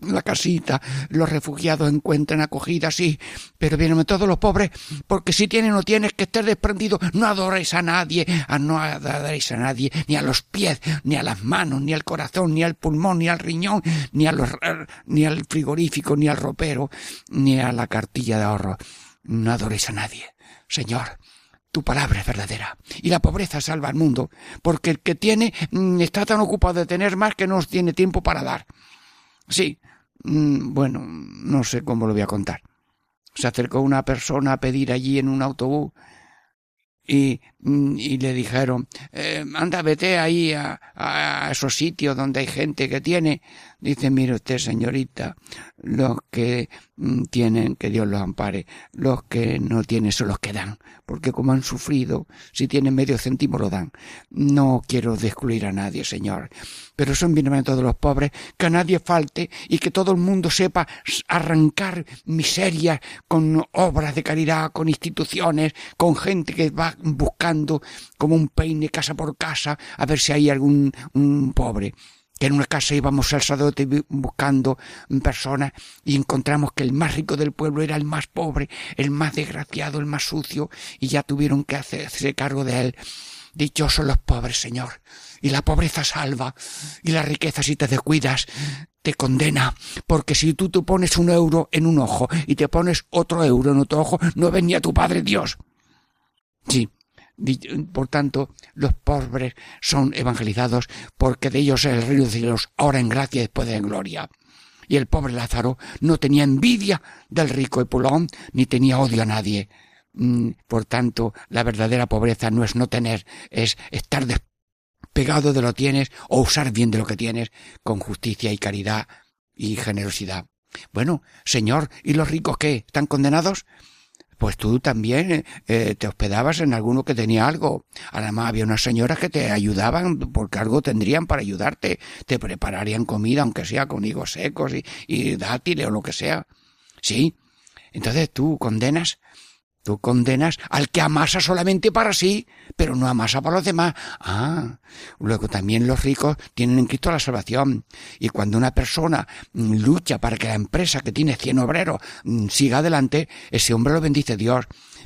la casita, los refugiados encuentran acogida, sí, pero vienen todos los pobres, porque si tienes o no tienes que estar desprendido, no adoréis a nadie, a no adoréis a nadie, ni a los pies, ni a las manos, ni al corazón, ni al pulmón, ni al riñón, ni a los, ni al frigorífico, ni al ropero, ni a la cartilla de ahorro. No adoréis a nadie. Señor, tu palabra es verdadera. Y la pobreza salva al mundo, porque el que tiene mm, está tan ocupado de tener más que no tiene tiempo para dar. Sí, mm, bueno, no sé cómo lo voy a contar. Se acercó una persona a pedir allí en un autobús y, y le dijeron, eh, anda, vete ahí a, esos sitios donde hay gente que tiene. Dice, mire usted, señorita, los que mm, tienen, que Dios los ampare, los que no tienen son los que dan, porque como han sufrido, si tienen medio céntimo lo dan. No quiero descluir a nadie, señor, pero son bienaventurados los pobres, que a nadie falte y que todo el mundo sepa arrancar miseria con obras de caridad, con instituciones, con gente que va buscando como un peine casa por casa a ver si hay algún un pobre que en una casa íbamos al sacerdote buscando personas y encontramos que el más rico del pueblo era el más pobre, el más desgraciado, el más sucio, y ya tuvieron que hacerse cargo de él. Dichosos los pobres, Señor. Y la pobreza salva, y la riqueza si te descuidas te condena, porque si tú te pones un euro en un ojo y te pones otro euro en otro ojo, no venía tu Padre Dios. Sí, por tanto, los pobres son evangelizados porque de ellos es el reino de cielos, ahora en gracia y después en gloria. Y el pobre Lázaro no tenía envidia del rico Epulón, ni tenía odio a nadie. Mm, por tanto, la verdadera pobreza no es no tener, es estar despegado de lo que tienes o usar bien de lo que tienes con justicia y caridad y generosidad. Bueno, Señor, ¿y los ricos qué? ¿Están condenados? Pues tú también eh, eh, te hospedabas en alguno que tenía algo. Además había unas señoras que te ayudaban porque algo tendrían para ayudarte. Te prepararían comida, aunque sea con higos secos y, y dátiles o lo que sea. Sí. Entonces tú condenas Tú condenas al que amasa solamente para sí, pero no amasa para los demás. Ah, luego también los ricos tienen en Cristo la salvación. Y cuando una persona mm, lucha para que la empresa que tiene cien obreros mm, siga adelante, ese hombre lo bendice Dios.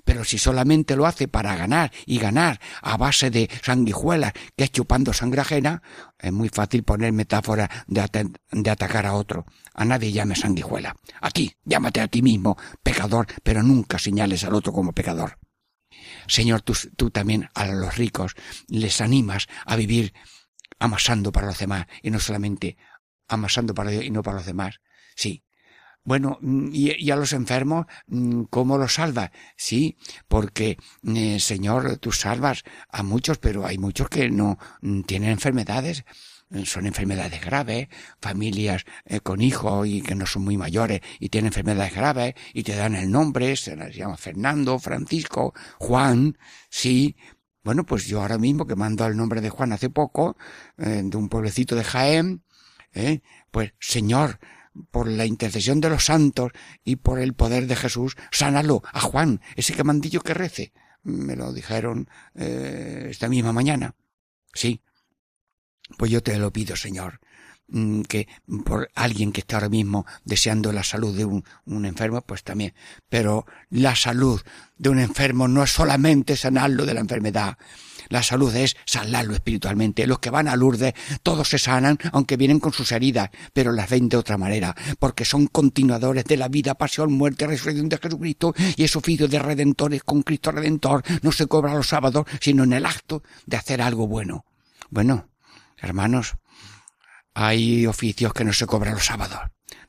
Pero si solamente lo hace para ganar y ganar a base de sanguijuelas que es chupando sangre ajena, es muy fácil poner metáfora de, atacar a otro. A nadie llame sanguijuela. A ti, llámate a ti mismo, pecador, pero nunca señales al otro como pecador. Señor, tú, tú también a los ricos les animas a vivir amasando para los demás y no solamente amasando para Dios y no para los demás. Sí, bueno, mm, y, a los enfermos, mm, ¿cómo los salvas? Sí, porque, eh, Señor, tú salvas a muchos, pero hay muchos que no mm, tienen enfermedades son enfermedades graves, familias eh, con hijos y que no son muy mayores y tienen enfermedades graves y te dan el nombre, se les llama Fernando, Francisco, Juan, sí. Bueno, pues yo ahora mismo que mando el nombre de Juan hace poco, eh, de un pueblecito de Jaén, eh, pues Señor, por la intercesión de los santos y por el poder de Jesús, sánalo a Juan, ese que mandillo que rece. Me lo dijeron eh, esta misma mañana. Sí. Pues yo te lo pido, Señor, que por alguien que está ahora mismo deseando la salud de un, un enfermo, pues también. Pero la salud de un enfermo no es solamente sanarlo de la enfermedad. La salud es sanarlo espiritualmente. Los que van a Lourdes, todos se sanan, aunque vienen con sus heridas, pero las ven de otra manera, porque son continuadores de la vida, pasión, muerte, resurrección de Jesucristo, y ese oficio de redentores con Cristo Redentor no se cobra los sábados, sino en el acto de hacer algo bueno. Bueno, hermanos, hay oficios que no se cobran los sábados,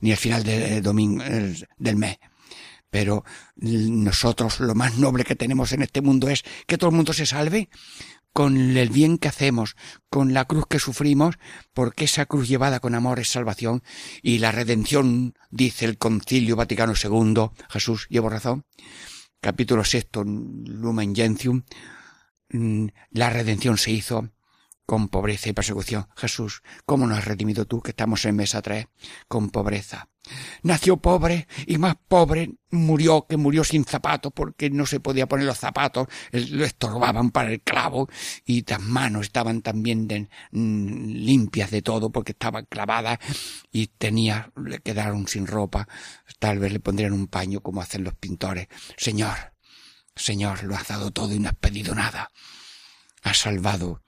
ni al final de, domingo, eh, del mes. Pero nosotros lo más noble que tenemos en este mundo es que todo el mundo se salve con el bien que hacemos, con la cruz que sufrimos, porque esa cruz llevada con amor es salvación y la redención, dice el Concilio Vaticano II, Jesús, llevo razón, capítulo sexto, Lumen Gentium, mm, la redención se hizo con pobreza y persecución. Jesús, ¿cómo nos has redimido tú que estamos en mesa tres? Con pobreza. Nació pobre y más pobre murió que murió sin zapatos porque no se podía poner los zapatos, lo estorbaban para el clavo y las manos estaban también mm, limpias de todo porque estaban clavadas y tenía, le quedaron sin ropa, tal vez le pondrían un paño como hacen los pintores. Señor, Señor, lo has dado todo y no has pedido nada. Has salvado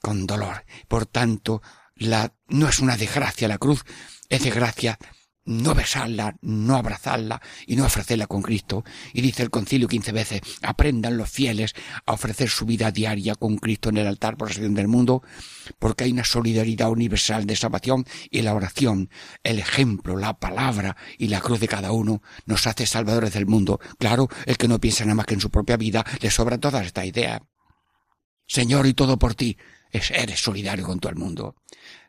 con dolor. Por tanto, la, no es una desgracia la cruz, es desgracia no besarla, no abrazarla y no ofrecerla con Cristo. Y dice el concilio quince veces, aprendan los fieles a ofrecer su vida diaria con Cristo en el altar por la salvación del mundo, porque hay una solidaridad universal de salvación y la oración, el ejemplo, la palabra y la cruz de cada uno nos hace salvadores del mundo. Claro, el que no piensa nada más que en su propia vida, le sobra toda esta idea. Señor, y todo por ti es, eres solidario con todo el mundo.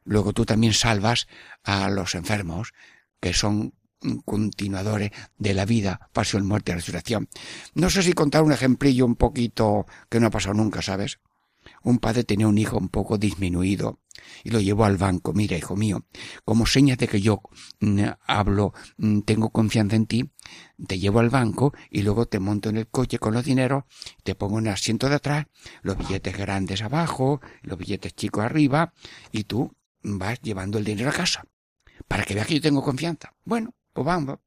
Luego tú también salvas a los enfermos, que son continuadores de la vida, pasión, muerte y resurrección. No sé si contar un ejemplillo un poquito que no ha pasado nunca, ¿sabes? Un padre tenía un hijo un poco disminuido y lo llevó al banco. Mira, hijo mío, como señas de que yo mm, hablo, mm, tengo confianza en ti, te llevo al banco y luego te monto en el coche con los dineros, te pongo en el asiento de atrás, los billetes grandes abajo, los billetes chicos arriba, y tú vas llevando el dinero a casa, para que veas que yo tengo confianza. Bueno, pues vamos.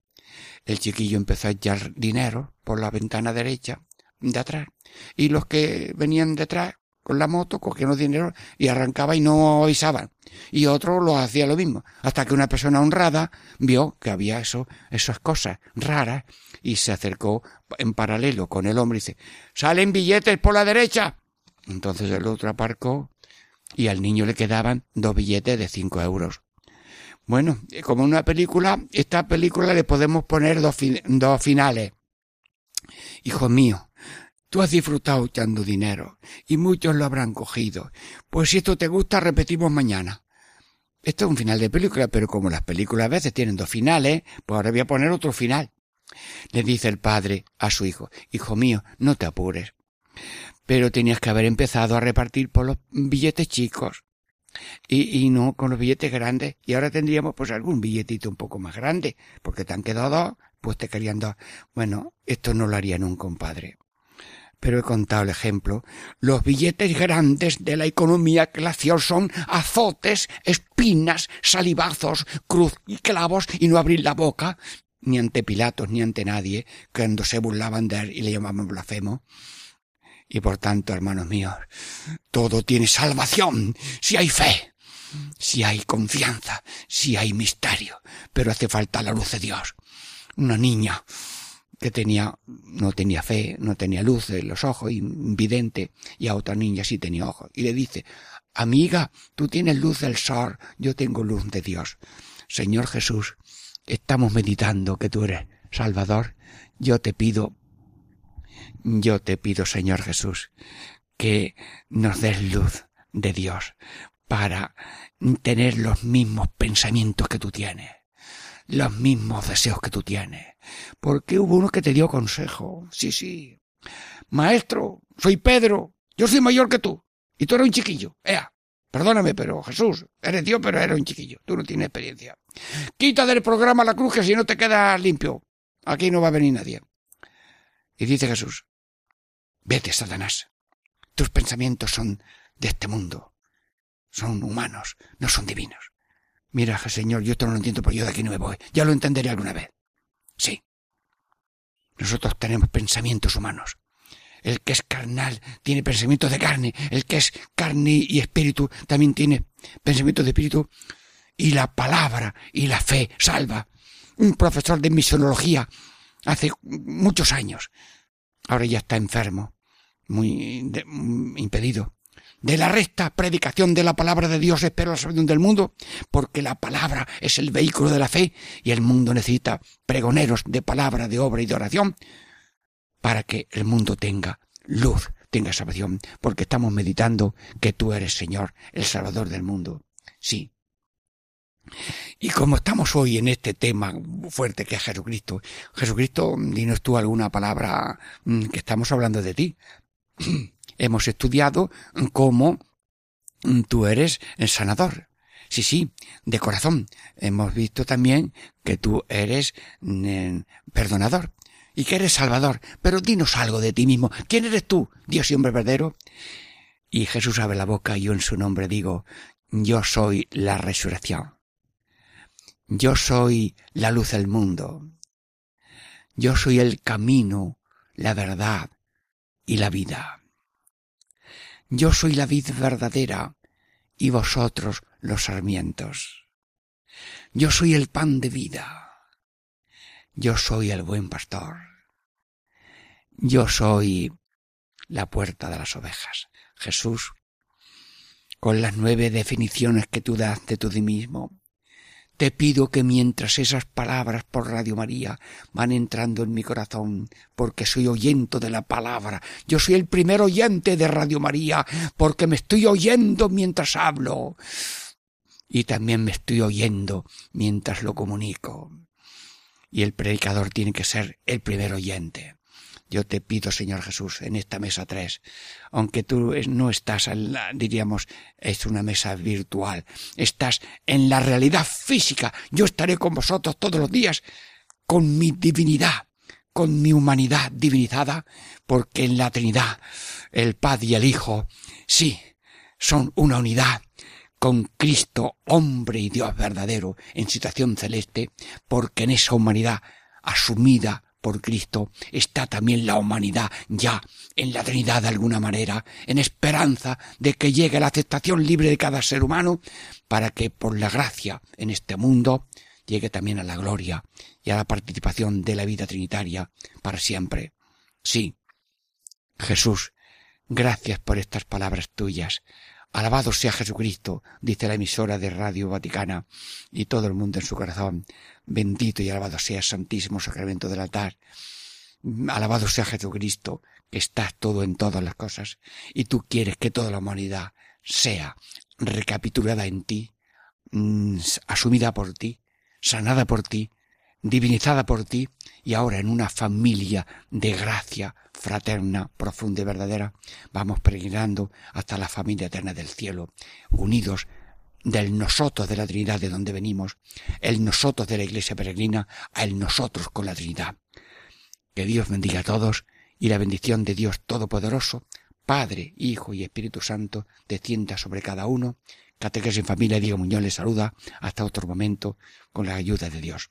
El chiquillo empezó a echar dinero por la ventana derecha de atrás, y los que venían detrás con la moto, cogían los dinero y arrancaba y no avisaban. Y otro lo hacía lo mismo. Hasta que una persona honrada vio que había eso, esas cosas raras y se acercó en paralelo con el hombre y dice, salen billetes por la derecha. Entonces el otro aparcó y al niño le quedaban dos billetes de cinco euros. Bueno, como una película, esta película le podemos poner dos, dos finales. Hijo mío, Tú has disfrutado echando dinero y muchos lo habrán cogido. Pues si esto te gusta, repetimos mañana. Esto es un final de película, pero como las películas a veces tienen dos finales, pues ahora voy a poner otro final. Le dice el padre a su hijo, Hijo mío, no te apures. Pero tenías que haber empezado a repartir por los billetes chicos. Y, y no con los billetes grandes. Y ahora tendríamos pues algún billetito un poco más grande, porque te han quedado dos, pues te querían dos. Bueno, esto no lo haría nunca un padre pero he contado el ejemplo. Los billetes grandes de la economía glacial son azotes, espinas, salivazos, cruz y clavos y no abrir la boca, ni ante Pilatos ni ante nadie, cuando se burlaban de él y le llamaban blasfemo. Y por tanto, hermanos míos, todo tiene salvación si hay fe, si hay confianza, si hay misterio, pero hace falta la luz de Dios. Una niña que tenía, no tenía fe, no tenía luz en los ojos, invidente, y a otra niña sí tenía ojos. Y le dice, amiga, tú tienes luz del sol, yo tengo luz de Dios. Señor Jesús, estamos meditando que tú eres Salvador, yo te pido, yo te pido, Señor Jesús, que nos des luz de Dios para tener los mismos pensamientos que tú tienes los mismos deseos que tú tienes. Porque hubo uno que te dio consejo. Sí, sí. Maestro, soy Pedro. Yo soy mayor que tú. Y tú eres un chiquillo. Ea. Perdóname, pero Jesús, eres Dios, pero eres un chiquillo. Tú no tienes experiencia. Quita del programa la cruz que si no te quedas limpio. Aquí no va a venir nadie. Y dice Jesús, vete, Satanás. Tus pensamientos son de este mundo. Son humanos, no son divinos. Mira, Señor, yo esto no lo entiendo, pero yo de aquí no me voy. Ya lo entenderé alguna vez. Sí. Nosotros tenemos pensamientos humanos. El que es carnal tiene pensamientos de carne. El que es carne y espíritu también tiene pensamientos de espíritu. Y la palabra y la fe salva. Un profesor de misionología hace muchos años. Ahora ya está enfermo, muy mm, impedido. De la recta predicación de la palabra de Dios espero la salvación del mundo, porque la palabra es el vehículo de la fe y el mundo necesita pregoneros de palabra, de obra y de oración para que el mundo tenga luz, tenga salvación, porque estamos meditando que tú eres Señor, el Salvador del mundo. Sí. Y como estamos hoy en este tema fuerte que es Jesucristo, Jesucristo, dinos tú alguna palabra mm, que estamos hablando de ti. *clears throat* Hemos estudiado cómo tú eres el sanador. Sí, sí, de corazón. Hemos visto también que tú eres mm, perdonador y que eres salvador. Pero dinos algo de ti mismo. ¿Quién eres tú, Dios y hombre verdadero? Y Jesús abre la boca y yo en su nombre digo, yo soy la resurrección. Yo soy la luz del mundo. Yo soy el camino, la verdad y la vida. Yo soy la vid verdadera y vosotros los sarmientos. Yo soy el pan de vida. Yo soy el buen pastor. Yo soy la puerta de las ovejas. Jesús, con las nueve definiciones que tú das de tú mismo, te pido que mientras esas palabras por Radio María van entrando en mi corazón, porque soy oyento de la palabra, yo soy el primer oyente de Radio María, porque me estoy oyendo mientras hablo, y también me estoy oyendo mientras lo comunico. Y el predicador tiene que ser el primer oyente. Yo te pido, Señor Jesús, en esta mesa tres, aunque tú no estás, diríamos, es una mesa virtual, estás en la realidad física, yo estaré con vosotros todos los días, con mi divinidad, con mi humanidad divinizada, porque en la Trinidad el Padre y el Hijo, sí, son una unidad con Cristo, hombre y Dios verdadero, en situación celeste, porque en esa humanidad asumida por Cristo está también la humanidad ya en la Trinidad de alguna manera, en esperanza de que llegue la aceptación libre de cada ser humano, para que por la gracia en este mundo llegue también a la gloria y a la participación de la vida trinitaria para siempre. Sí, Jesús, gracias por estas palabras tuyas. Alabado sea Jesucristo, dice la emisora de Radio Vaticana, y todo el mundo en su corazón. Bendito y alabado sea el Santísimo Sacramento del altar. Alabado sea Jesucristo, que estás todo en todas las cosas, y tú quieres que toda la humanidad sea recapitulada en ti, mm, asumida por ti, sanada por ti, divinizada por ti, y ahora en una familia de gracia fraterna, profunda y verdadera, vamos peregrinando hasta la familia eterna del cielo, unidos del nosotros de la Trinidad de donde venimos, el nosotros de la Iglesia peregrina, a el nosotros con la Trinidad. Que Dios bendiga a todos y la bendición de Dios Todopoderoso, Padre, Hijo y Espíritu Santo, descienda sobre cada uno. Catequesis en familia, Diego Muñoz les saluda hasta otro momento con la ayuda de Dios.